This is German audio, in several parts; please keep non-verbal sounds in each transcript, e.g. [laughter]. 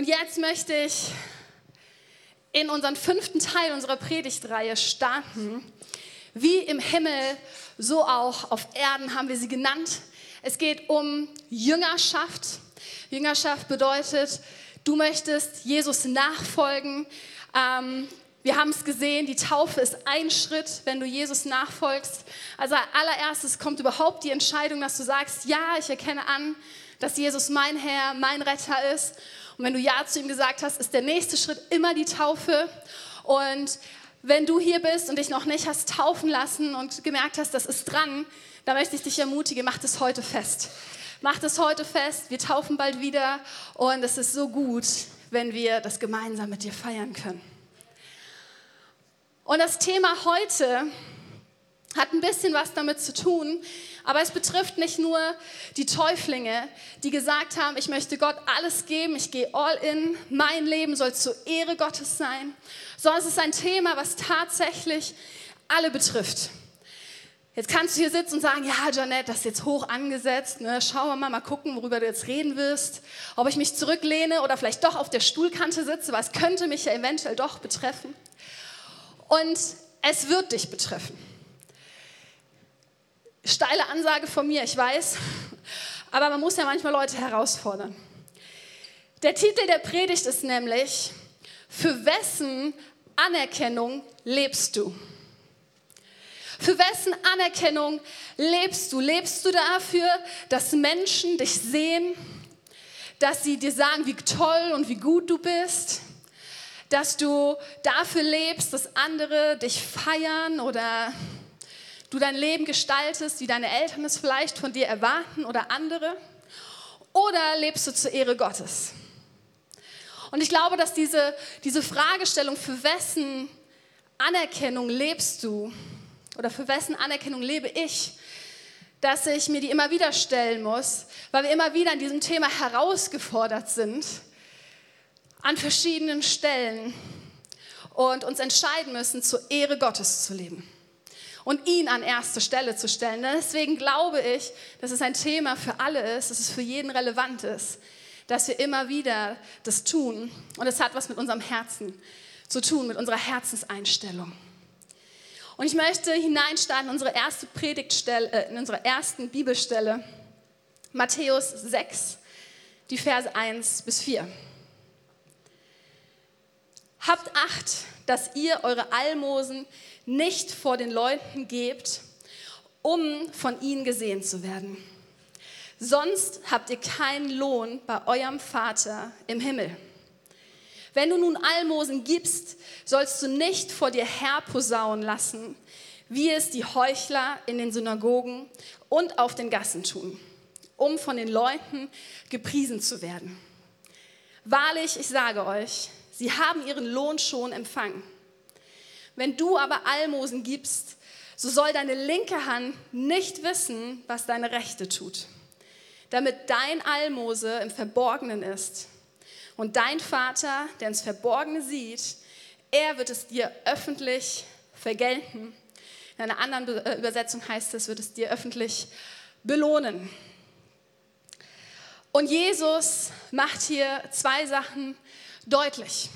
Und jetzt möchte ich in unseren fünften Teil unserer Predigtreihe starten. Wie im Himmel, so auch auf Erden haben wir sie genannt. Es geht um Jüngerschaft. Jüngerschaft bedeutet, du möchtest Jesus nachfolgen. Ähm, wir haben es gesehen, die Taufe ist ein Schritt, wenn du Jesus nachfolgst. Also allererstes kommt überhaupt die Entscheidung, dass du sagst, ja, ich erkenne an, dass Jesus mein Herr, mein Retter ist. Und wenn du Ja zu ihm gesagt hast, ist der nächste Schritt immer die Taufe. Und wenn du hier bist und dich noch nicht hast taufen lassen und gemerkt hast, das ist dran, dann möchte ich dich ermutigen, mach das heute fest. Mach das heute fest, wir taufen bald wieder und es ist so gut, wenn wir das gemeinsam mit dir feiern können. Und das Thema heute hat ein bisschen was damit zu tun, aber es betrifft nicht nur die Täuflinge, die gesagt haben, ich möchte Gott alles geben, ich gehe all in, mein Leben soll zur Ehre Gottes sein, sondern es ist ein Thema, was tatsächlich alle betrifft. Jetzt kannst du hier sitzen und sagen, ja, Janette, das ist jetzt hoch angesetzt. Ne? Schauen wir mal, mal gucken, worüber du jetzt reden wirst. Ob ich mich zurücklehne oder vielleicht doch auf der Stuhlkante sitze, es könnte mich ja eventuell doch betreffen. Und es wird dich betreffen. Steile Ansage von mir, ich weiß, aber man muss ja manchmal Leute herausfordern. Der Titel der Predigt ist nämlich, für wessen Anerkennung lebst du? Für wessen Anerkennung lebst du? Lebst du dafür, dass Menschen dich sehen, dass sie dir sagen, wie toll und wie gut du bist? Dass du dafür lebst, dass andere dich feiern oder du dein Leben gestaltest, wie deine Eltern es vielleicht von dir erwarten oder andere? Oder lebst du zur Ehre Gottes? Und ich glaube, dass diese, diese Fragestellung, für wessen Anerkennung lebst du oder für wessen Anerkennung lebe ich, dass ich mir die immer wieder stellen muss, weil wir immer wieder an diesem Thema herausgefordert sind, an verschiedenen Stellen und uns entscheiden müssen, zur Ehre Gottes zu leben und ihn an erste Stelle zu stellen. Deswegen glaube ich, dass es ein Thema für alle ist, dass es für jeden relevant ist, dass wir immer wieder das tun. Und es hat was mit unserem Herzen zu tun, mit unserer Herzenseinstellung. Und ich möchte hineinstarten in unsere erste Predigtstelle, äh, in unsere ersten Bibelstelle, Matthäus 6, die Verse 1 bis 4. Habt Acht, dass ihr eure Almosen nicht vor den Leuten gebt, um von ihnen gesehen zu werden. Sonst habt ihr keinen Lohn bei eurem Vater im Himmel. Wenn du nun Almosen gibst, sollst du nicht vor dir herposaunen lassen, wie es die Heuchler in den Synagogen und auf den Gassen tun, um von den Leuten gepriesen zu werden. Wahrlich, ich sage euch, sie haben ihren Lohn schon empfangen. Wenn du aber Almosen gibst, so soll deine linke Hand nicht wissen, was deine rechte tut, damit dein Almose im Verborgenen ist. Und dein Vater, der ins Verborgene sieht, er wird es dir öffentlich vergelten. In einer anderen äh, Übersetzung heißt es, wird es dir öffentlich belohnen. Und Jesus macht hier zwei Sachen deutlich.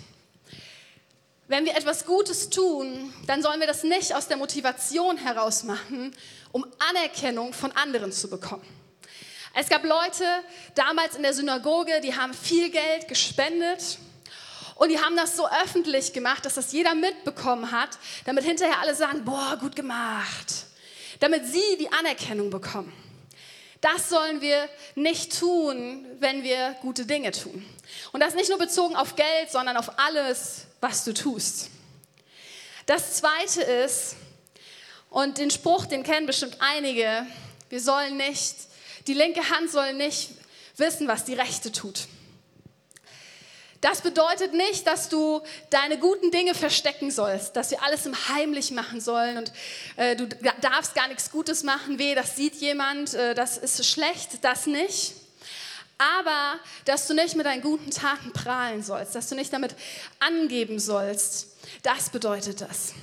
Wenn wir etwas Gutes tun, dann sollen wir das nicht aus der Motivation heraus machen, um Anerkennung von anderen zu bekommen. Es gab Leute damals in der Synagoge, die haben viel Geld gespendet und die haben das so öffentlich gemacht, dass das jeder mitbekommen hat, damit hinterher alle sagen, boah, gut gemacht, damit sie die Anerkennung bekommen. Das sollen wir nicht tun, wenn wir gute Dinge tun. Und das nicht nur bezogen auf Geld, sondern auf alles, was du tust. Das Zweite ist, und den Spruch, den kennen bestimmt einige, wir sollen nicht, die linke Hand soll nicht wissen, was die rechte tut. Das bedeutet nicht, dass du deine guten Dinge verstecken sollst, dass wir alles im Heimlich machen sollen und äh, du darfst gar nichts Gutes machen, weh, das sieht jemand, äh, das ist schlecht, das nicht. Aber dass du nicht mit deinen guten Taten prahlen sollst, dass du nicht damit angeben sollst, das bedeutet das.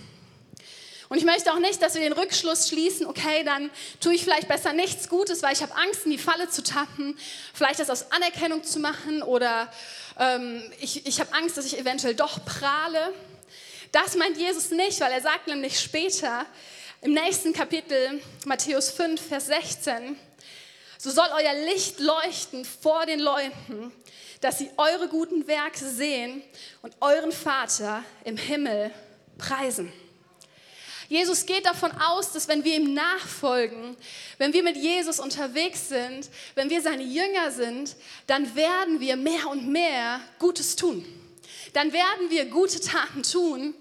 Und ich möchte auch nicht, dass wir den Rückschluss schließen, okay, dann tue ich vielleicht besser nichts Gutes, weil ich habe Angst, in die Falle zu tappen, vielleicht das aus Anerkennung zu machen oder ähm, ich, ich habe Angst, dass ich eventuell doch prahle. Das meint Jesus nicht, weil er sagt nämlich später im nächsten Kapitel, Matthäus 5, Vers 16, so soll euer Licht leuchten vor den Leuten, dass sie eure guten Werke sehen und euren Vater im Himmel preisen. Jesus geht davon aus, dass wenn wir ihm nachfolgen, wenn wir mit Jesus unterwegs sind, wenn wir seine Jünger sind, dann werden wir mehr und mehr Gutes tun. Dann werden wir gute Taten tun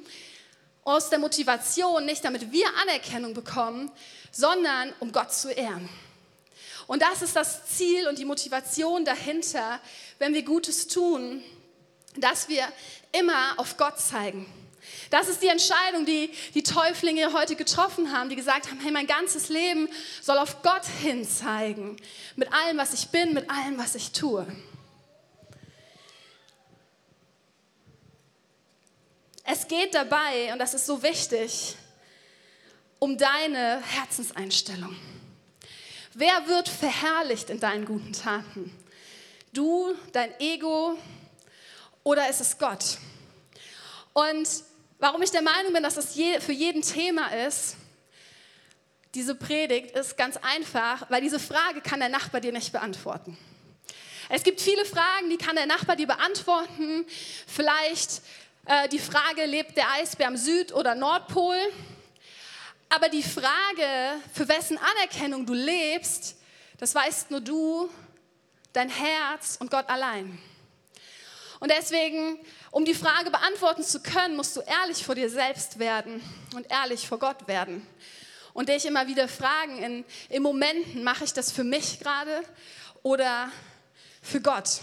aus der Motivation, nicht damit wir Anerkennung bekommen, sondern um Gott zu ehren. Und das ist das Ziel und die Motivation dahinter, wenn wir Gutes tun, dass wir immer auf Gott zeigen. Das ist die Entscheidung, die die Täuflinge heute getroffen haben, die gesagt haben, hey, mein ganzes Leben soll auf Gott hin zeigen. Mit allem, was ich bin, mit allem, was ich tue. Es geht dabei, und das ist so wichtig, um deine Herzenseinstellung. Wer wird verherrlicht in deinen guten Taten? Du, dein Ego oder ist es Gott? Und Warum ich der Meinung bin, dass das für jeden Thema ist, diese Predigt, ist ganz einfach, weil diese Frage kann der Nachbar dir nicht beantworten. Es gibt viele Fragen, die kann der Nachbar dir beantworten. Vielleicht äh, die Frage, lebt der Eisbär am Süd- oder Nordpol? Aber die Frage, für wessen Anerkennung du lebst, das weißt nur du, dein Herz und Gott allein. Und deswegen, um die Frage beantworten zu können, musst du ehrlich vor dir selbst werden und ehrlich vor Gott werden. Und dich immer wieder fragen, in, in Momenten, mache ich das für mich gerade oder für Gott?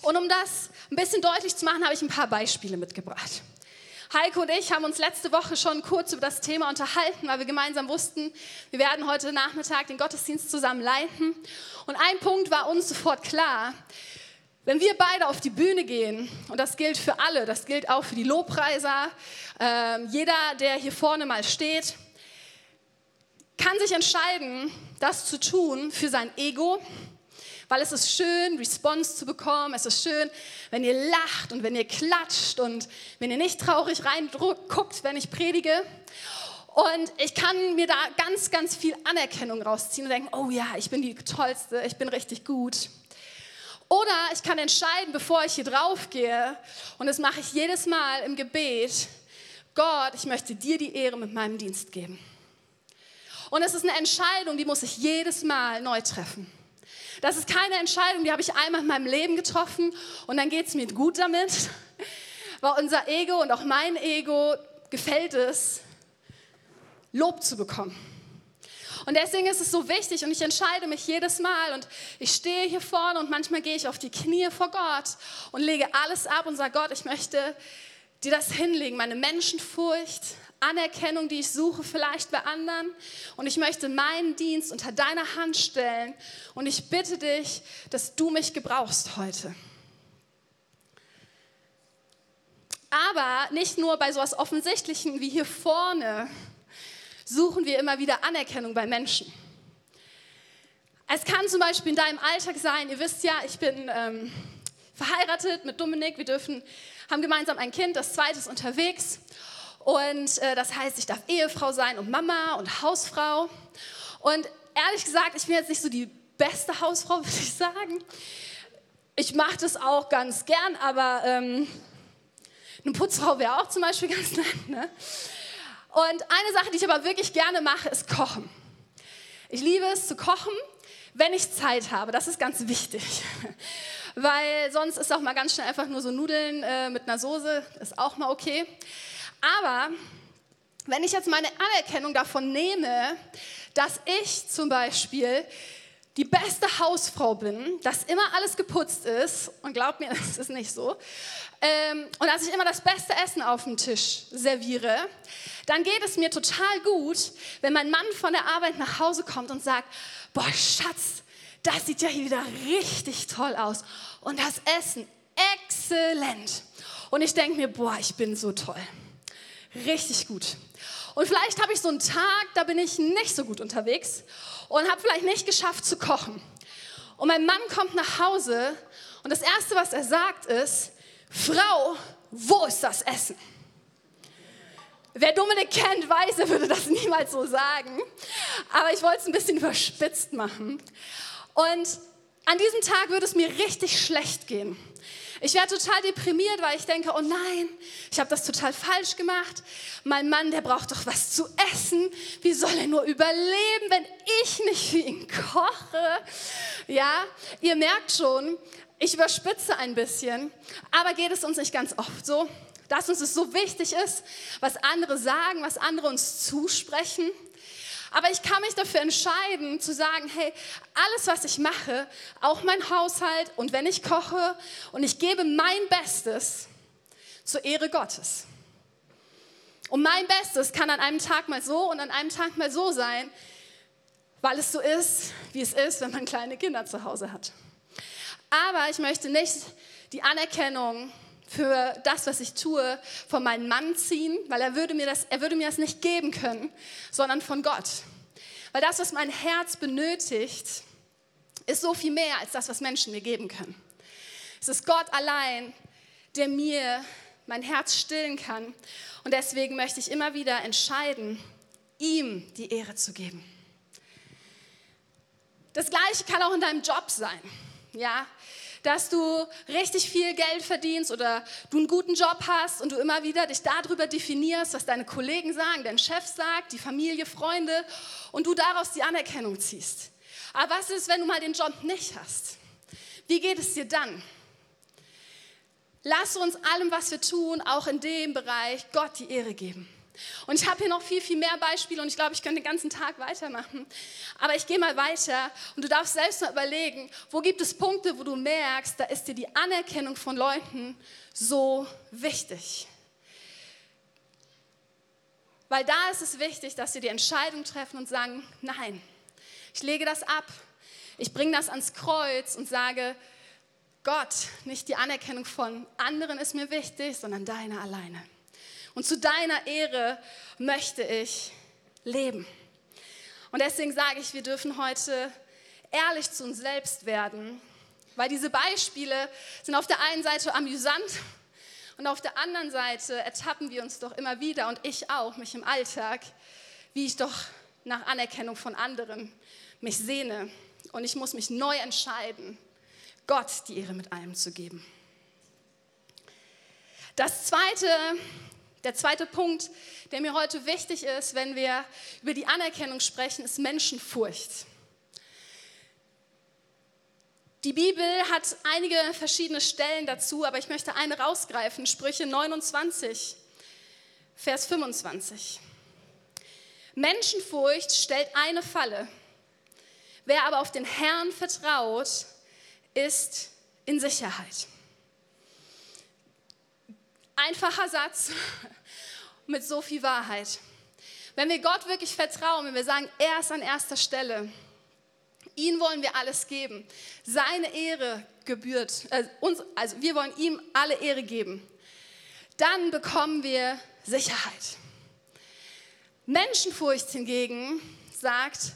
Und um das ein bisschen deutlich zu machen, habe ich ein paar Beispiele mitgebracht. Heiko und ich haben uns letzte Woche schon kurz über das Thema unterhalten, weil wir gemeinsam wussten, wir werden heute Nachmittag den Gottesdienst zusammen leiten. Und ein Punkt war uns sofort klar, wenn wir beide auf die Bühne gehen, und das gilt für alle, das gilt auch für die Lobpreiser, äh, jeder, der hier vorne mal steht, kann sich entscheiden, das zu tun für sein Ego, weil es ist schön, Response zu bekommen. Es ist schön, wenn ihr lacht und wenn ihr klatscht und wenn ihr nicht traurig reinguckt, wenn ich predige. Und ich kann mir da ganz, ganz viel Anerkennung rausziehen und denken, oh ja, ich bin die Tollste, ich bin richtig gut. Oder ich kann entscheiden, bevor ich hier drauf gehe, und das mache ich jedes Mal im Gebet, Gott, ich möchte dir die Ehre mit meinem Dienst geben. Und es ist eine Entscheidung, die muss ich jedes Mal neu treffen. Das ist keine Entscheidung, die habe ich einmal in meinem Leben getroffen und dann geht es mir gut damit, [laughs] weil unser Ego und auch mein Ego gefällt es, Lob zu bekommen. Und deswegen ist es so wichtig und ich entscheide mich jedes Mal und ich stehe hier vorne und manchmal gehe ich auf die Knie vor Gott und lege alles ab und sage, Gott, ich möchte dir das hinlegen, meine Menschenfurcht, Anerkennung, die ich suche vielleicht bei anderen und ich möchte meinen Dienst unter deiner Hand stellen und ich bitte dich, dass du mich gebrauchst heute. Aber nicht nur bei so etwas Offensichtlichen wie hier vorne, suchen wir immer wieder Anerkennung bei Menschen. Es kann zum Beispiel in deinem Alltag sein, ihr wisst ja, ich bin ähm, verheiratet mit Dominik, wir dürfen, haben gemeinsam ein Kind, das zweite ist unterwegs. Und äh, das heißt, ich darf Ehefrau sein und Mama und Hausfrau. Und ehrlich gesagt, ich bin jetzt nicht so die beste Hausfrau, [laughs] würde ich sagen. Ich mache das auch ganz gern, aber ähm, eine Putzfrau wäre auch zum Beispiel [laughs] ganz nett. Ne? Und eine Sache, die ich aber wirklich gerne mache, ist Kochen. Ich liebe es zu kochen, wenn ich Zeit habe. Das ist ganz wichtig. [laughs] Weil sonst ist auch mal ganz schnell einfach nur so Nudeln äh, mit einer Soße, ist auch mal okay. Aber wenn ich jetzt meine Anerkennung davon nehme, dass ich zum Beispiel die beste Hausfrau bin, dass immer alles geputzt ist, und glaubt mir, [laughs] das ist nicht so, ähm, und dass ich immer das beste Essen auf dem Tisch serviere, dann geht es mir total gut, wenn mein Mann von der Arbeit nach Hause kommt und sagt, boah Schatz, das sieht ja hier wieder richtig toll aus und das Essen exzellent. Und ich denke mir, boah, ich bin so toll. Richtig gut. Und vielleicht habe ich so einen Tag, da bin ich nicht so gut unterwegs und habe vielleicht nicht geschafft zu kochen. Und mein Mann kommt nach Hause Und das Erste, was er sagt, ist, Frau, wo ist das Essen? Wer Dominik kennt, weiß, er würde das [laughs] niemals so sagen. Aber ich wollte es ein bisschen überspitzt machen. Und an diesem Tag würde es mir richtig schlecht gehen. Ich wäre total deprimiert, weil ich denke, oh nein, ich habe das total falsch gemacht. Mein Mann, der braucht doch was zu essen. Wie soll er nur überleben, wenn ich nicht für ihn koche? Ja, ihr merkt schon, ich überspitze ein bisschen, aber geht es uns nicht ganz oft so, dass uns es so wichtig ist, was andere sagen, was andere uns zusprechen. Aber ich kann mich dafür entscheiden zu sagen, hey, alles, was ich mache, auch mein Haushalt und wenn ich koche und ich gebe mein Bestes zur Ehre Gottes. Und mein Bestes kann an einem Tag mal so und an einem Tag mal so sein, weil es so ist, wie es ist, wenn man kleine Kinder zu Hause hat. Aber ich möchte nicht die Anerkennung für das, was ich tue, von meinem Mann ziehen, weil er würde mir das, er würde mir das nicht geben können, sondern von Gott. Weil das, was mein Herz benötigt, ist so viel mehr als das, was Menschen mir geben können. Es ist Gott allein, der mir mein Herz stillen kann. Und deswegen möchte ich immer wieder entscheiden, ihm die Ehre zu geben. Das Gleiche kann auch in deinem Job sein. Ja, dass du richtig viel Geld verdienst oder du einen guten Job hast und du immer wieder dich darüber definierst, was deine Kollegen sagen, dein Chef sagt, die Familie, Freunde und du daraus die Anerkennung ziehst. Aber was ist, wenn du mal den Job nicht hast? Wie geht es dir dann? Lass uns allem, was wir tun, auch in dem Bereich Gott die Ehre geben. Und ich habe hier noch viel, viel mehr Beispiele und ich glaube, ich könnte den ganzen Tag weitermachen. Aber ich gehe mal weiter und du darfst selbst mal überlegen, wo gibt es Punkte, wo du merkst, da ist dir die Anerkennung von Leuten so wichtig. Weil da ist es wichtig, dass wir die Entscheidung treffen und sagen, nein, ich lege das ab. Ich bringe das ans Kreuz und sage, Gott, nicht die Anerkennung von anderen ist mir wichtig, sondern deine alleine. Und zu deiner Ehre möchte ich leben. Und deswegen sage ich, wir dürfen heute ehrlich zu uns selbst werden, weil diese Beispiele sind auf der einen Seite amüsant und auf der anderen Seite ertappen wir uns doch immer wieder und ich auch, mich im Alltag, wie ich doch nach Anerkennung von anderen mich sehne. Und ich muss mich neu entscheiden, Gott die Ehre mit allem zu geben. Das Zweite, der zweite Punkt, der mir heute wichtig ist, wenn wir über die Anerkennung sprechen, ist Menschenfurcht. Die Bibel hat einige verschiedene Stellen dazu, aber ich möchte eine rausgreifen, Sprüche 29, Vers 25. Menschenfurcht stellt eine Falle. Wer aber auf den Herrn vertraut, ist in Sicherheit. Einfacher Satz mit so viel Wahrheit. Wenn wir Gott wirklich vertrauen, wenn wir sagen, er ist an erster Stelle, ihn wollen wir alles geben, seine Ehre gebührt, äh, uns, also wir wollen ihm alle Ehre geben, dann bekommen wir Sicherheit. Menschenfurcht hingegen sagt,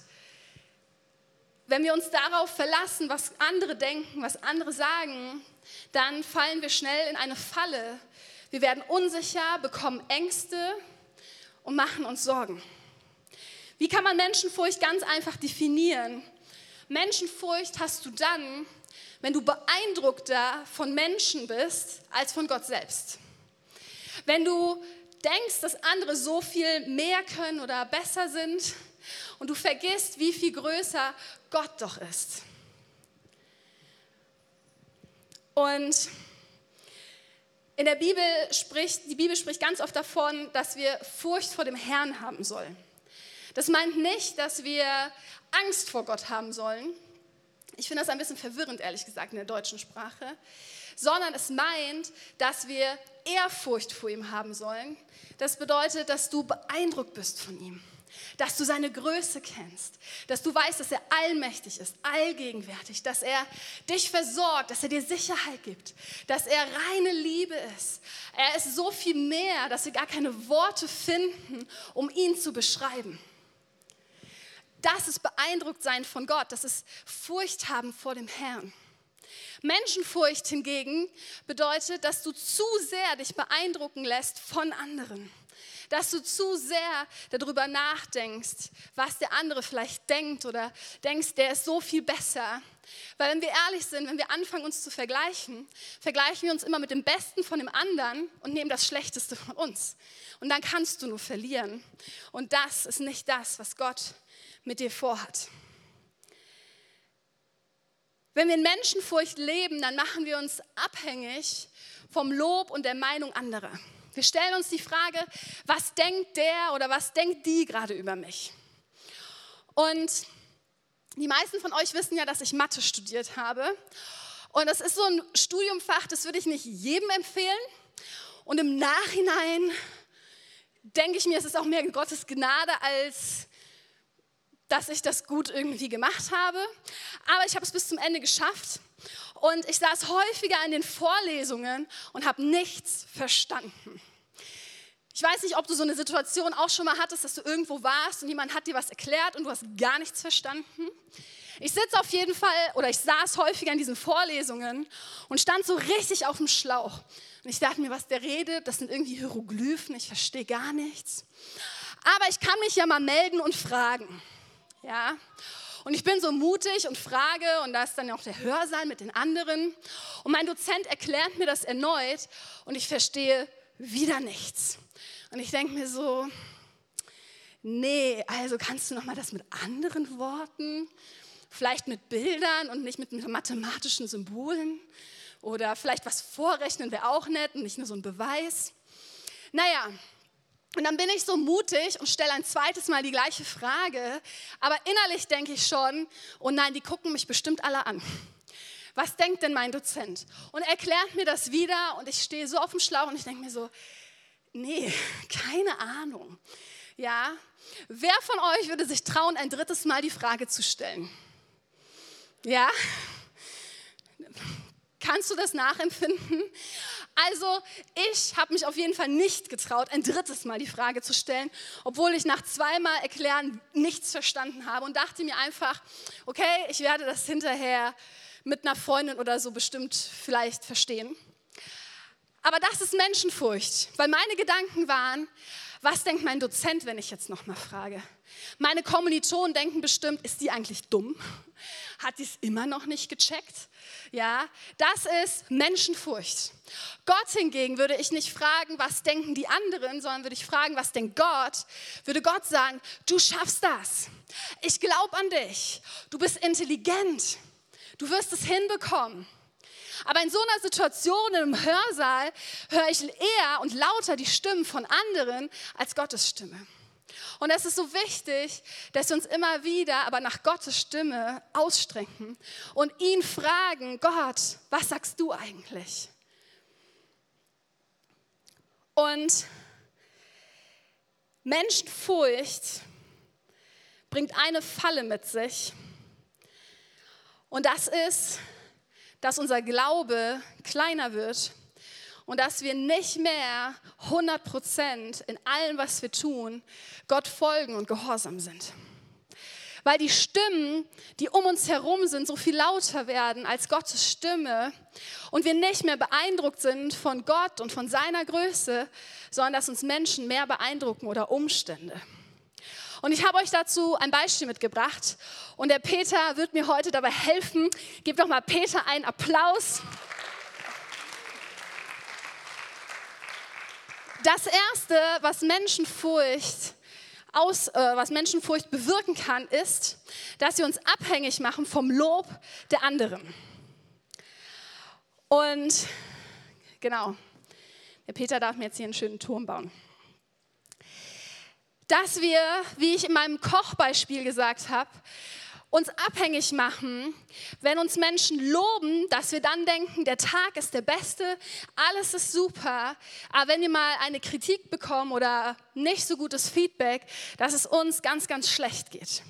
wenn wir uns darauf verlassen, was andere denken, was andere sagen, dann fallen wir schnell in eine Falle, wir werden unsicher, bekommen Ängste und machen uns Sorgen. Wie kann man Menschenfurcht ganz einfach definieren? Menschenfurcht hast du dann, wenn du beeindruckter von Menschen bist als von Gott selbst. Wenn du denkst, dass andere so viel mehr können oder besser sind und du vergisst, wie viel größer Gott doch ist. Und in der Bibel spricht, die Bibel spricht ganz oft davon, dass wir Furcht vor dem Herrn haben sollen. Das meint nicht, dass wir Angst vor Gott haben sollen. Ich finde das ein bisschen verwirrend, ehrlich gesagt, in der deutschen Sprache. Sondern es meint, dass wir Ehrfurcht vor ihm haben sollen. Das bedeutet, dass du beeindruckt bist von ihm dass du seine Größe kennst, dass du weißt, dass er allmächtig ist, allgegenwärtig, dass er dich versorgt, dass er dir Sicherheit gibt, dass er reine Liebe ist. Er ist so viel mehr, dass wir gar keine Worte finden, um ihn zu beschreiben. Das ist beeindruckt sein von Gott, das ist Furcht haben vor dem Herrn. Menschenfurcht hingegen bedeutet, dass du zu sehr dich beeindrucken lässt von anderen. Dass du zu sehr darüber nachdenkst, was der andere vielleicht denkt oder denkst, der ist so viel besser. Weil wenn wir ehrlich sind, wenn wir anfangen uns zu vergleichen, vergleichen wir uns immer mit dem Besten von dem anderen und nehmen das Schlechteste von uns. Und dann kannst du nur verlieren. Und das ist nicht das, was Gott mit dir vorhat. Wenn wir in Menschenfurcht leben, dann machen wir uns abhängig vom Lob und der Meinung anderer. Wir stellen uns die Frage, was denkt der oder was denkt die gerade über mich? Und die meisten von euch wissen ja, dass ich Mathe studiert habe. Und das ist so ein Studiumfach, das würde ich nicht jedem empfehlen. Und im Nachhinein denke ich mir, es ist auch mehr Gottes Gnade als dass ich das gut irgendwie gemacht habe. Aber ich habe es bis zum Ende geschafft. Und ich saß häufiger in den Vorlesungen und habe nichts verstanden. Ich weiß nicht, ob du so eine Situation auch schon mal hattest, dass du irgendwo warst und jemand hat dir was erklärt und du hast gar nichts verstanden. Ich sitze auf jeden Fall oder ich saß häufiger in diesen Vorlesungen und stand so richtig auf dem Schlauch. Und ich dachte mir, was der redet, das sind irgendwie Hieroglyphen, ich verstehe gar nichts. Aber ich kann mich ja mal melden und fragen. Ja? Und ich bin so mutig und frage, und da ist dann auch der Hörsaal mit den anderen. Und mein Dozent erklärt mir das erneut und ich verstehe wieder nichts. Und ich denke mir so, nee, also kannst du nochmal das mit anderen Worten, vielleicht mit Bildern und nicht mit mathematischen Symbolen oder vielleicht was vorrechnen wäre auch nett und nicht nur so ein Beweis. Naja, und dann bin ich so mutig und stelle ein zweites Mal die gleiche Frage, aber innerlich denke ich schon, oh nein, die gucken mich bestimmt alle an. Was denkt denn mein Dozent? Und er erklärt mir das wieder und ich stehe so auf dem Schlauch und ich denke mir so, nee, [laughs] keine Ahnung. Ja, wer von euch würde sich trauen, ein drittes Mal die Frage zu stellen? Ja? Kannst du das nachempfinden? Also ich habe mich auf jeden Fall nicht getraut, ein drittes Mal die Frage zu stellen, obwohl ich nach zweimal erklären nichts verstanden habe und dachte mir einfach, okay, ich werde das hinterher mit einer Freundin oder so bestimmt vielleicht verstehen. Aber das ist Menschenfurcht, weil meine Gedanken waren, was denkt mein Dozent, wenn ich jetzt nochmal frage? Meine Kommilitonen denken bestimmt, ist die eigentlich dumm? Hat die es immer noch nicht gecheckt? Ja, das ist Menschenfurcht. Gott hingegen würde ich nicht fragen, was denken die anderen, sondern würde ich fragen, was denkt Gott? Würde Gott sagen, du schaffst das. Ich glaube an dich. Du bist intelligent. Du wirst es hinbekommen. Aber in so einer Situation im Hörsaal höre ich eher und lauter die Stimmen von anderen als Gottes Stimme. Und es ist so wichtig, dass wir uns immer wieder aber nach Gottes Stimme ausstrecken und ihn fragen, Gott, was sagst du eigentlich? Und Menschenfurcht bringt eine Falle mit sich. Und das ist, dass unser Glaube kleiner wird und dass wir nicht mehr 100 Prozent in allem, was wir tun, Gott folgen und gehorsam sind. Weil die Stimmen, die um uns herum sind, so viel lauter werden als Gottes Stimme und wir nicht mehr beeindruckt sind von Gott und von seiner Größe, sondern dass uns Menschen mehr beeindrucken oder Umstände. Und ich habe euch dazu ein Beispiel mitgebracht und der Peter wird mir heute dabei helfen. Gebt doch mal Peter einen Applaus. Das Erste, was Menschenfurcht, aus, äh, was Menschenfurcht bewirken kann, ist, dass wir uns abhängig machen vom Lob der anderen. Und genau, der Peter darf mir jetzt hier einen schönen Turm bauen. Dass wir, wie ich in meinem Kochbeispiel gesagt habe, uns abhängig machen, wenn uns Menschen loben, dass wir dann denken, der Tag ist der beste, alles ist super, aber wenn wir mal eine Kritik bekommen oder nicht so gutes Feedback, dass es uns ganz, ganz schlecht geht.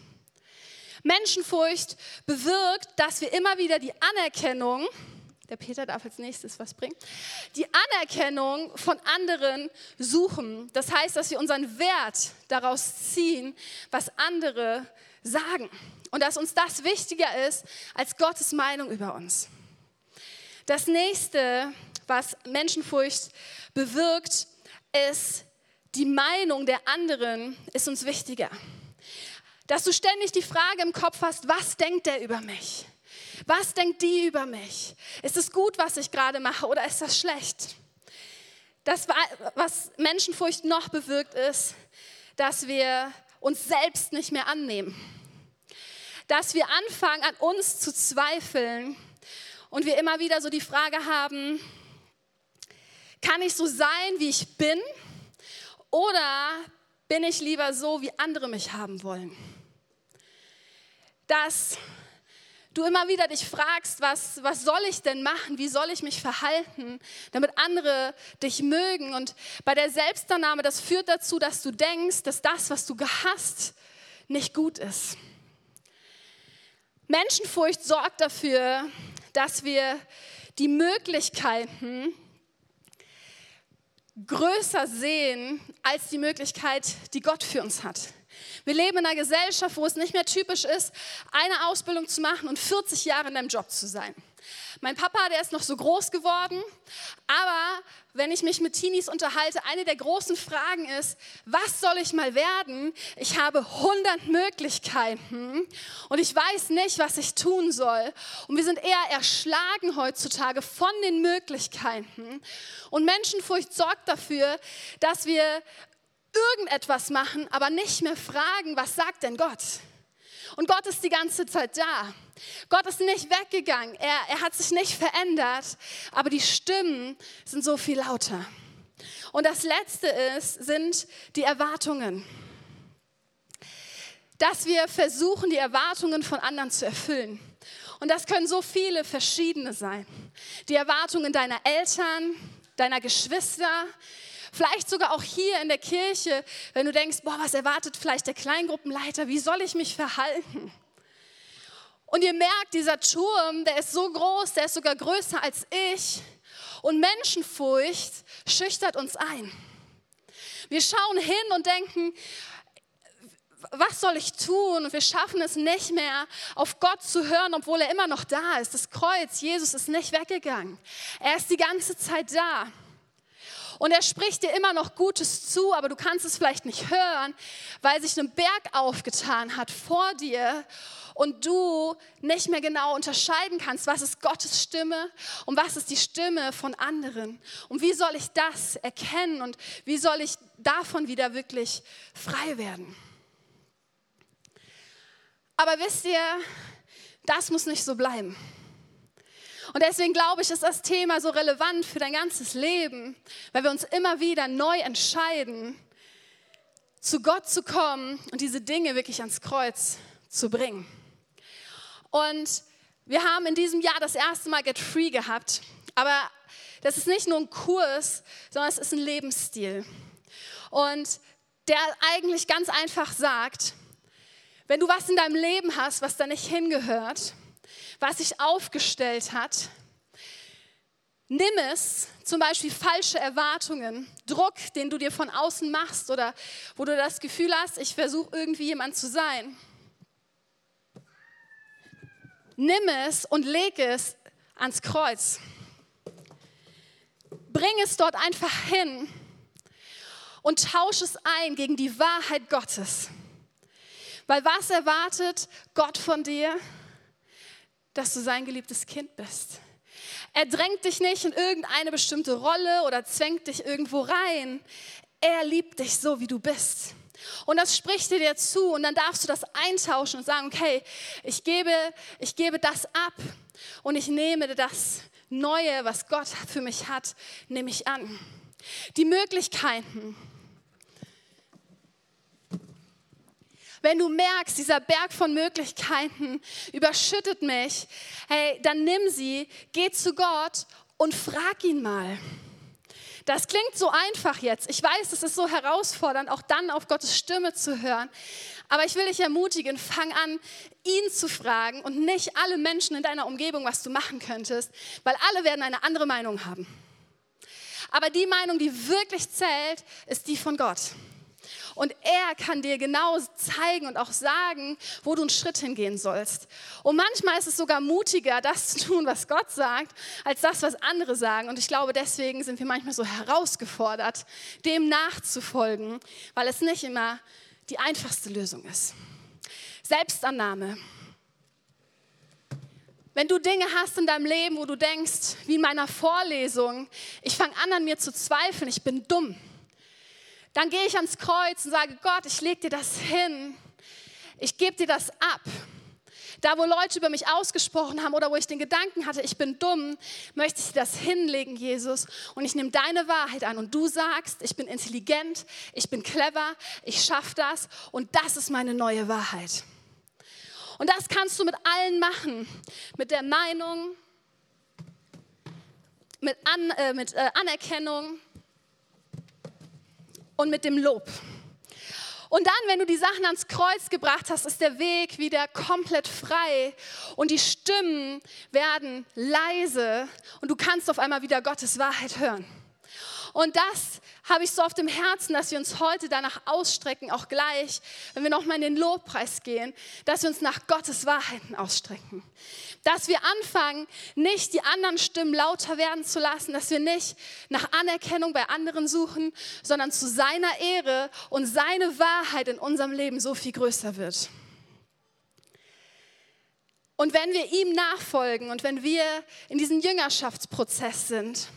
Menschenfurcht bewirkt, dass wir immer wieder die Anerkennung, der Peter darf als nächstes was bringen, die Anerkennung von anderen suchen. Das heißt, dass wir unseren Wert daraus ziehen, was andere sagen und dass uns das wichtiger ist als Gottes Meinung über uns. Das nächste, was Menschenfurcht bewirkt, ist, die Meinung der anderen ist uns wichtiger. Dass du ständig die Frage im Kopf hast, was denkt der über mich? Was denkt die über mich? Ist es gut, was ich gerade mache oder ist das schlecht? Das, was Menschenfurcht noch bewirkt, ist, dass wir uns selbst nicht mehr annehmen. Dass wir anfangen, an uns zu zweifeln und wir immer wieder so die Frage haben, kann ich so sein, wie ich bin? Oder bin ich lieber so, wie andere mich haben wollen? Dass du immer wieder dich fragst, was, was soll ich denn machen? Wie soll ich mich verhalten, damit andere dich mögen? Und bei der Selbstannahme, das führt dazu, dass du denkst, dass das, was du gehasst, nicht gut ist. Menschenfurcht sorgt dafür, dass wir die Möglichkeiten größer sehen als die Möglichkeit, die Gott für uns hat. Wir leben in einer Gesellschaft, wo es nicht mehr typisch ist, eine Ausbildung zu machen und 40 Jahre in einem Job zu sein. Mein Papa, der ist noch so groß geworden, aber wenn ich mich mit Teenies unterhalte, eine der großen Fragen ist, was soll ich mal werden? Ich habe 100 Möglichkeiten und ich weiß nicht, was ich tun soll. Und wir sind eher erschlagen heutzutage von den Möglichkeiten. Und Menschenfurcht sorgt dafür, dass wir irgendetwas machen, aber nicht mehr fragen, was sagt denn Gott? Und Gott ist die ganze Zeit da. Gott ist nicht weggegangen. Er, er hat sich nicht verändert, aber die Stimmen sind so viel lauter. Und das Letzte ist, sind die Erwartungen. Dass wir versuchen, die Erwartungen von anderen zu erfüllen. Und das können so viele verschiedene sein. Die Erwartungen deiner Eltern, deiner Geschwister, Vielleicht sogar auch hier in der Kirche, wenn du denkst, boah, was erwartet vielleicht der Kleingruppenleiter? Wie soll ich mich verhalten? Und ihr merkt, dieser Turm, der ist so groß, der ist sogar größer als ich. Und Menschenfurcht schüchtert uns ein. Wir schauen hin und denken, was soll ich tun? Und wir schaffen es nicht mehr, auf Gott zu hören, obwohl er immer noch da ist. Das Kreuz, Jesus ist nicht weggegangen. Er ist die ganze Zeit da. Und er spricht dir immer noch Gutes zu, aber du kannst es vielleicht nicht hören, weil sich ein Berg aufgetan hat vor dir und du nicht mehr genau unterscheiden kannst, was ist Gottes Stimme und was ist die Stimme von anderen. Und wie soll ich das erkennen und wie soll ich davon wieder wirklich frei werden? Aber wisst ihr, das muss nicht so bleiben. Und deswegen glaube ich, ist das Thema so relevant für dein ganzes Leben, weil wir uns immer wieder neu entscheiden, zu Gott zu kommen und diese Dinge wirklich ans Kreuz zu bringen. Und wir haben in diesem Jahr das erste Mal Get Free gehabt, aber das ist nicht nur ein Kurs, sondern es ist ein Lebensstil. Und der eigentlich ganz einfach sagt, wenn du was in deinem Leben hast, was da nicht hingehört, was sich aufgestellt hat. Nimm es, zum Beispiel falsche Erwartungen, Druck, den du dir von außen machst oder wo du das Gefühl hast, ich versuche irgendwie jemand zu sein. Nimm es und leg es ans Kreuz. Bring es dort einfach hin und tausch es ein gegen die Wahrheit Gottes. Weil was erwartet Gott von dir? Dass du sein geliebtes Kind bist. Er drängt dich nicht in irgendeine bestimmte Rolle oder zwängt dich irgendwo rein. Er liebt dich so, wie du bist. Und das spricht dir zu und dann darfst du das eintauschen und sagen, okay, ich gebe, ich gebe das ab und ich nehme das Neue, was Gott für mich hat, nehme ich an. Die Möglichkeiten, Wenn du merkst, dieser Berg von Möglichkeiten überschüttet mich, hey, dann nimm sie, geh zu Gott und frag ihn mal. Das klingt so einfach jetzt. Ich weiß, es ist so herausfordernd, auch dann auf Gottes Stimme zu hören. Aber ich will dich ermutigen, fang an, ihn zu fragen und nicht alle Menschen in deiner Umgebung, was du machen könntest, weil alle werden eine andere Meinung haben. Aber die Meinung, die wirklich zählt, ist die von Gott. Und er kann dir genau zeigen und auch sagen, wo du einen Schritt hingehen sollst. Und manchmal ist es sogar mutiger, das zu tun, was Gott sagt, als das, was andere sagen. Und ich glaube, deswegen sind wir manchmal so herausgefordert, dem nachzufolgen, weil es nicht immer die einfachste Lösung ist. Selbstannahme. Wenn du Dinge hast in deinem Leben, wo du denkst, wie in meiner Vorlesung, ich fange an an mir zu zweifeln, ich bin dumm, dann gehe ich ans Kreuz und sage, Gott, ich lege dir das hin, ich gebe dir das ab. Da, wo Leute über mich ausgesprochen haben oder wo ich den Gedanken hatte, ich bin dumm, möchte ich dir das hinlegen, Jesus. Und ich nehme deine Wahrheit an. Und du sagst, ich bin intelligent, ich bin clever, ich schaffe das. Und das ist meine neue Wahrheit. Und das kannst du mit allen machen. Mit der Meinung, mit, An, äh, mit äh, Anerkennung und mit dem Lob. Und dann, wenn du die Sachen ans Kreuz gebracht hast, ist der Weg wieder komplett frei und die Stimmen werden leise und du kannst auf einmal wieder Gottes Wahrheit hören. Und das habe ich so auf dem Herzen, dass wir uns heute danach ausstrecken, auch gleich, wenn wir nochmal in den Lobpreis gehen, dass wir uns nach Gottes Wahrheiten ausstrecken. Dass wir anfangen, nicht die anderen Stimmen lauter werden zu lassen, dass wir nicht nach Anerkennung bei anderen suchen, sondern zu seiner Ehre und seine Wahrheit in unserem Leben so viel größer wird. Und wenn wir ihm nachfolgen und wenn wir in diesem Jüngerschaftsprozess sind,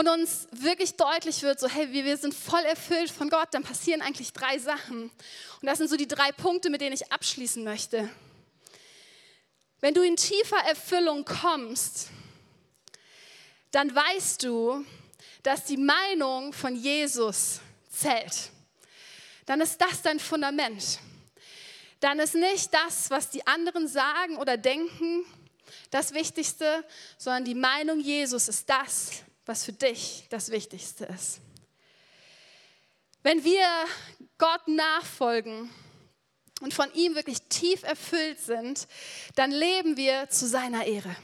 und uns wirklich deutlich wird, so hey, wir sind voll erfüllt von Gott, dann passieren eigentlich drei Sachen. Und das sind so die drei Punkte, mit denen ich abschließen möchte. Wenn du in tiefer Erfüllung kommst, dann weißt du, dass die Meinung von Jesus zählt. Dann ist das dein Fundament. Dann ist nicht das, was die anderen sagen oder denken, das Wichtigste, sondern die Meinung Jesus ist das, was für dich das Wichtigste ist. Wenn wir Gott nachfolgen und von ihm wirklich tief erfüllt sind, dann leben wir zu seiner Ehre.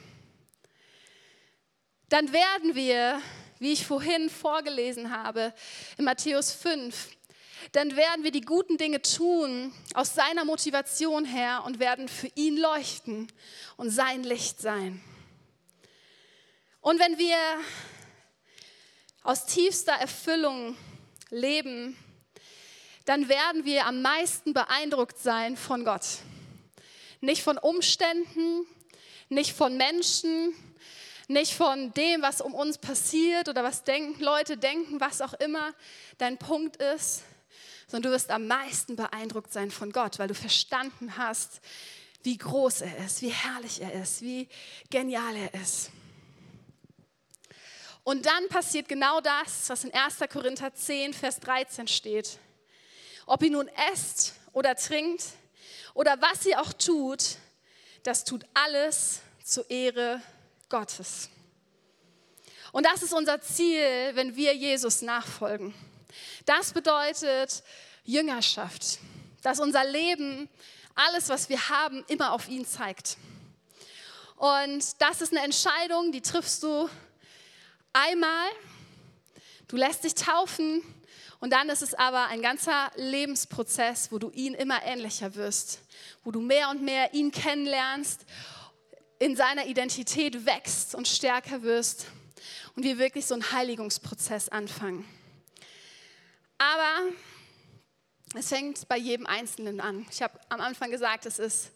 Dann werden wir, wie ich vorhin vorgelesen habe, in Matthäus 5, dann werden wir die guten Dinge tun aus seiner Motivation her und werden für ihn leuchten und sein Licht sein. Und wenn wir aus tiefster Erfüllung leben, dann werden wir am meisten beeindruckt sein von Gott. Nicht von Umständen, nicht von Menschen, nicht von dem, was um uns passiert oder was denken, Leute denken, was auch immer dein Punkt ist, sondern du wirst am meisten beeindruckt sein von Gott, weil du verstanden hast, wie groß er ist, wie herrlich er ist, wie genial er ist. Und dann passiert genau das, was in 1. Korinther 10, Vers 13 steht. Ob ihr nun esst oder trinkt oder was ihr auch tut, das tut alles zur Ehre Gottes. Und das ist unser Ziel, wenn wir Jesus nachfolgen. Das bedeutet Jüngerschaft, dass unser Leben, alles, was wir haben, immer auf ihn zeigt. Und das ist eine Entscheidung, die triffst du einmal, du lässt dich taufen und dann ist es aber ein ganzer Lebensprozess, wo du ihn immer ähnlicher wirst, wo du mehr und mehr ihn kennenlernst, in seiner Identität wächst und stärker wirst und wir wirklich so einen Heiligungsprozess anfangen. Aber es fängt bei jedem Einzelnen an. Ich habe am Anfang gesagt, es ist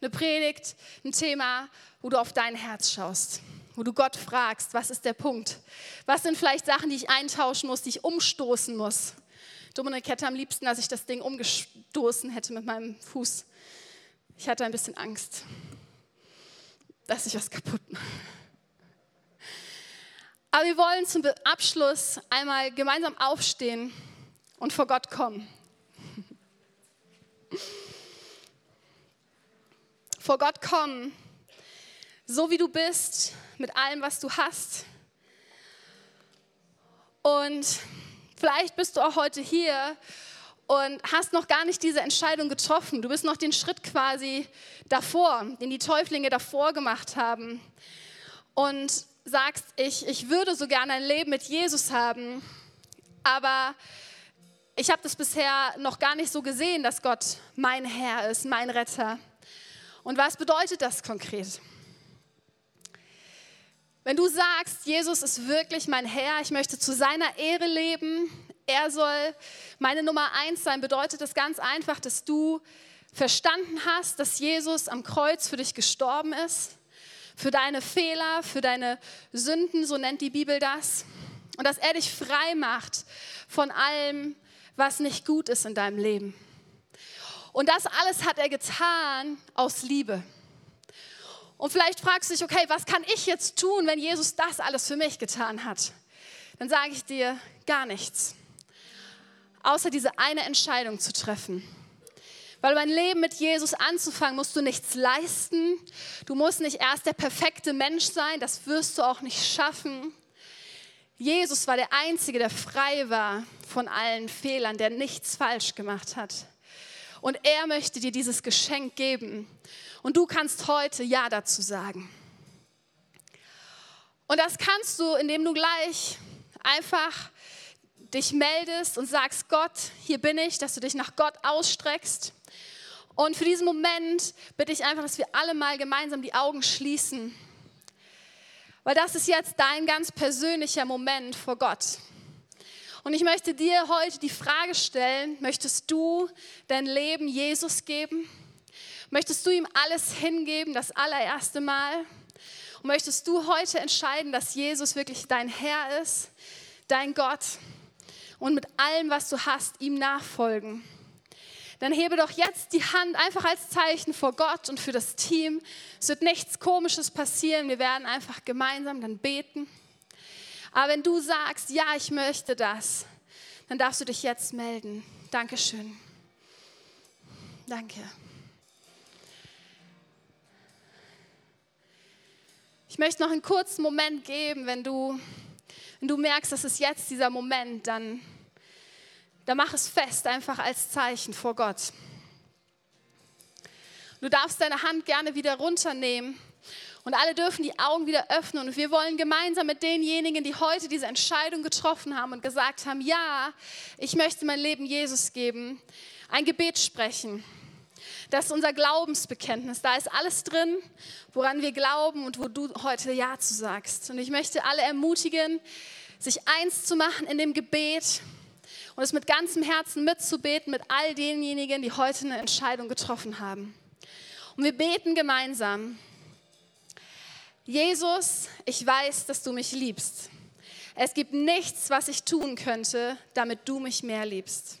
eine Predigt, ein Thema, wo du auf dein Herz schaust wo du Gott fragst, was ist der Punkt? Was sind vielleicht Sachen, die ich eintauschen muss, die ich umstoßen muss? Dominik hätte am liebsten, dass ich das Ding umgestoßen hätte mit meinem Fuß. Ich hatte ein bisschen Angst, dass ich was kaputt mache. Aber wir wollen zum Abschluss einmal gemeinsam aufstehen und vor Gott kommen. vor Gott kommen, so wie du bist, mit allem, was du hast. Und vielleicht bist du auch heute hier und hast noch gar nicht diese Entscheidung getroffen. Du bist noch den Schritt quasi davor, den die Täuflinge davor gemacht haben. Und sagst, ich, ich würde so gerne ein Leben mit Jesus haben, aber ich habe das bisher noch gar nicht so gesehen, dass Gott mein Herr ist, mein Retter. Und was bedeutet das konkret? Wenn du sagst, Jesus ist wirklich mein Herr, ich möchte zu seiner Ehre leben, er soll meine Nummer eins sein, bedeutet das ganz einfach, dass du verstanden hast, dass Jesus am Kreuz für dich gestorben ist, für deine Fehler, für deine Sünden, so nennt die Bibel das, und dass er dich frei macht von allem, was nicht gut ist in deinem Leben. Und das alles hat er getan aus Liebe. Und vielleicht fragst du dich, okay, was kann ich jetzt tun, wenn Jesus das alles für mich getan hat? Dann sage ich dir gar nichts, außer diese eine Entscheidung zu treffen. Weil mein Leben mit Jesus anzufangen, musst du nichts leisten. Du musst nicht erst der perfekte Mensch sein, das wirst du auch nicht schaffen. Jesus war der Einzige, der frei war von allen Fehlern, der nichts falsch gemacht hat. Und er möchte dir dieses Geschenk geben. Und du kannst heute Ja dazu sagen. Und das kannst du, indem du gleich einfach dich meldest und sagst, Gott, hier bin ich, dass du dich nach Gott ausstreckst. Und für diesen Moment bitte ich einfach, dass wir alle mal gemeinsam die Augen schließen. Weil das ist jetzt dein ganz persönlicher Moment vor Gott. Und ich möchte dir heute die Frage stellen, möchtest du dein Leben Jesus geben? Möchtest du ihm alles hingeben, das allererste Mal? Und möchtest du heute entscheiden, dass Jesus wirklich dein Herr ist, dein Gott und mit allem, was du hast, ihm nachfolgen? dann hebe doch jetzt die Hand einfach als Zeichen vor Gott und für das Team. Es wird nichts Komisches passieren. Wir werden einfach gemeinsam dann beten. Aber wenn du sagst, ja, ich möchte das, dann darfst du dich jetzt melden. Dankeschön. Danke. Ich möchte noch einen kurzen Moment geben, wenn du, wenn du merkst, dass es jetzt dieser Moment, dann da mach es fest, einfach als Zeichen vor Gott. Du darfst deine Hand gerne wieder runternehmen und alle dürfen die Augen wieder öffnen. Und wir wollen gemeinsam mit denjenigen, die heute diese Entscheidung getroffen haben und gesagt haben, ja, ich möchte mein Leben Jesus geben, ein Gebet sprechen. Das ist unser Glaubensbekenntnis. Da ist alles drin, woran wir glauben und wo du heute Ja zu sagst. Und ich möchte alle ermutigen, sich eins zu machen in dem Gebet und es mit ganzem Herzen mitzubeten mit all denjenigen, die heute eine Entscheidung getroffen haben. Und wir beten gemeinsam. Jesus, ich weiß, dass du mich liebst. Es gibt nichts, was ich tun könnte, damit du mich mehr liebst.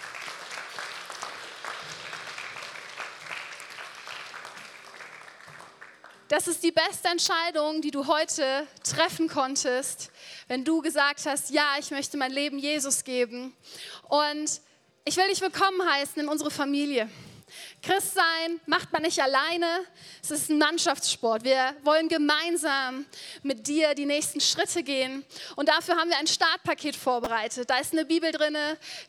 Das ist die beste Entscheidung, die du heute treffen konntest, wenn du gesagt hast, ja, ich möchte mein Leben Jesus geben. Und ich will dich willkommen heißen in unsere Familie. Christsein macht man nicht alleine, es ist ein Mannschaftssport. Wir wollen gemeinsam mit dir die nächsten Schritte gehen und dafür haben wir ein Startpaket vorbereitet. Da ist eine Bibel drin,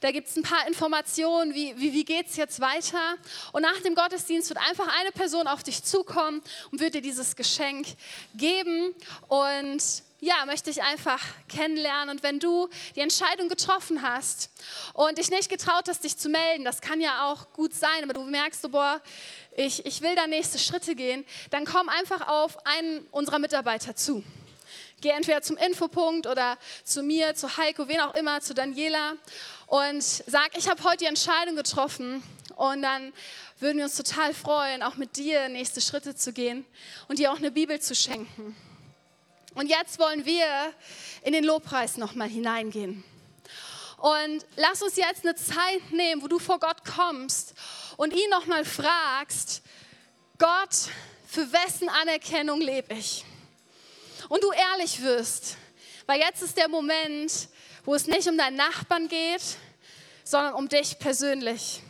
da gibt es ein paar Informationen, wie, wie, wie geht es jetzt weiter. Und nach dem Gottesdienst wird einfach eine Person auf dich zukommen und wird dir dieses Geschenk geben und ja, möchte ich einfach kennenlernen. Und wenn du die Entscheidung getroffen hast und dich nicht getraut hast, dich zu melden, das kann ja auch gut sein, aber du merkst so, boah, ich, ich will da nächste Schritte gehen, dann komm einfach auf einen unserer Mitarbeiter zu. Geh entweder zum Infopunkt oder zu mir, zu Heiko, wen auch immer, zu Daniela und sag, ich habe heute die Entscheidung getroffen und dann würden wir uns total freuen, auch mit dir nächste Schritte zu gehen und dir auch eine Bibel zu schenken. Und jetzt wollen wir in den Lobpreis nochmal hineingehen. Und lass uns jetzt eine Zeit nehmen, wo du vor Gott kommst und ihn nochmal fragst, Gott, für wessen Anerkennung lebe ich? Und du ehrlich wirst, weil jetzt ist der Moment, wo es nicht um deinen Nachbarn geht, sondern um dich persönlich.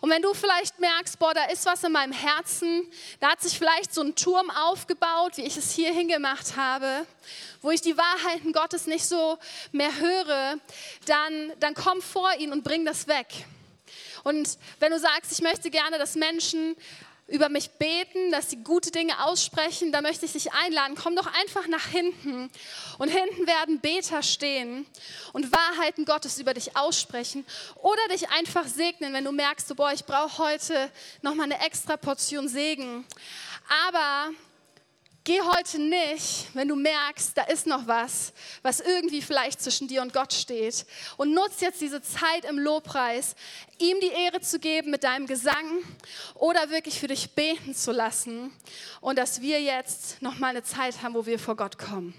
Und wenn du vielleicht merkst, boah, da ist was in meinem Herzen, da hat sich vielleicht so ein Turm aufgebaut, wie ich es hier hingemacht habe, wo ich die Wahrheiten Gottes nicht so mehr höre, dann, dann komm vor ihn und bring das weg. Und wenn du sagst, ich möchte gerne, dass Menschen über mich beten, dass sie gute Dinge aussprechen, da möchte ich dich einladen. Komm doch einfach nach hinten. Und hinten werden Beter stehen und Wahrheiten Gottes über dich aussprechen oder dich einfach segnen, wenn du merkst, so, boah, ich brauche heute nochmal eine extra Portion Segen. Aber Geh heute nicht, wenn du merkst, da ist noch was, was irgendwie vielleicht zwischen dir und Gott steht. Und nutz jetzt diese Zeit im Lobpreis, ihm die Ehre zu geben mit deinem Gesang oder wirklich für dich beten zu lassen. Und dass wir jetzt noch mal eine Zeit haben, wo wir vor Gott kommen.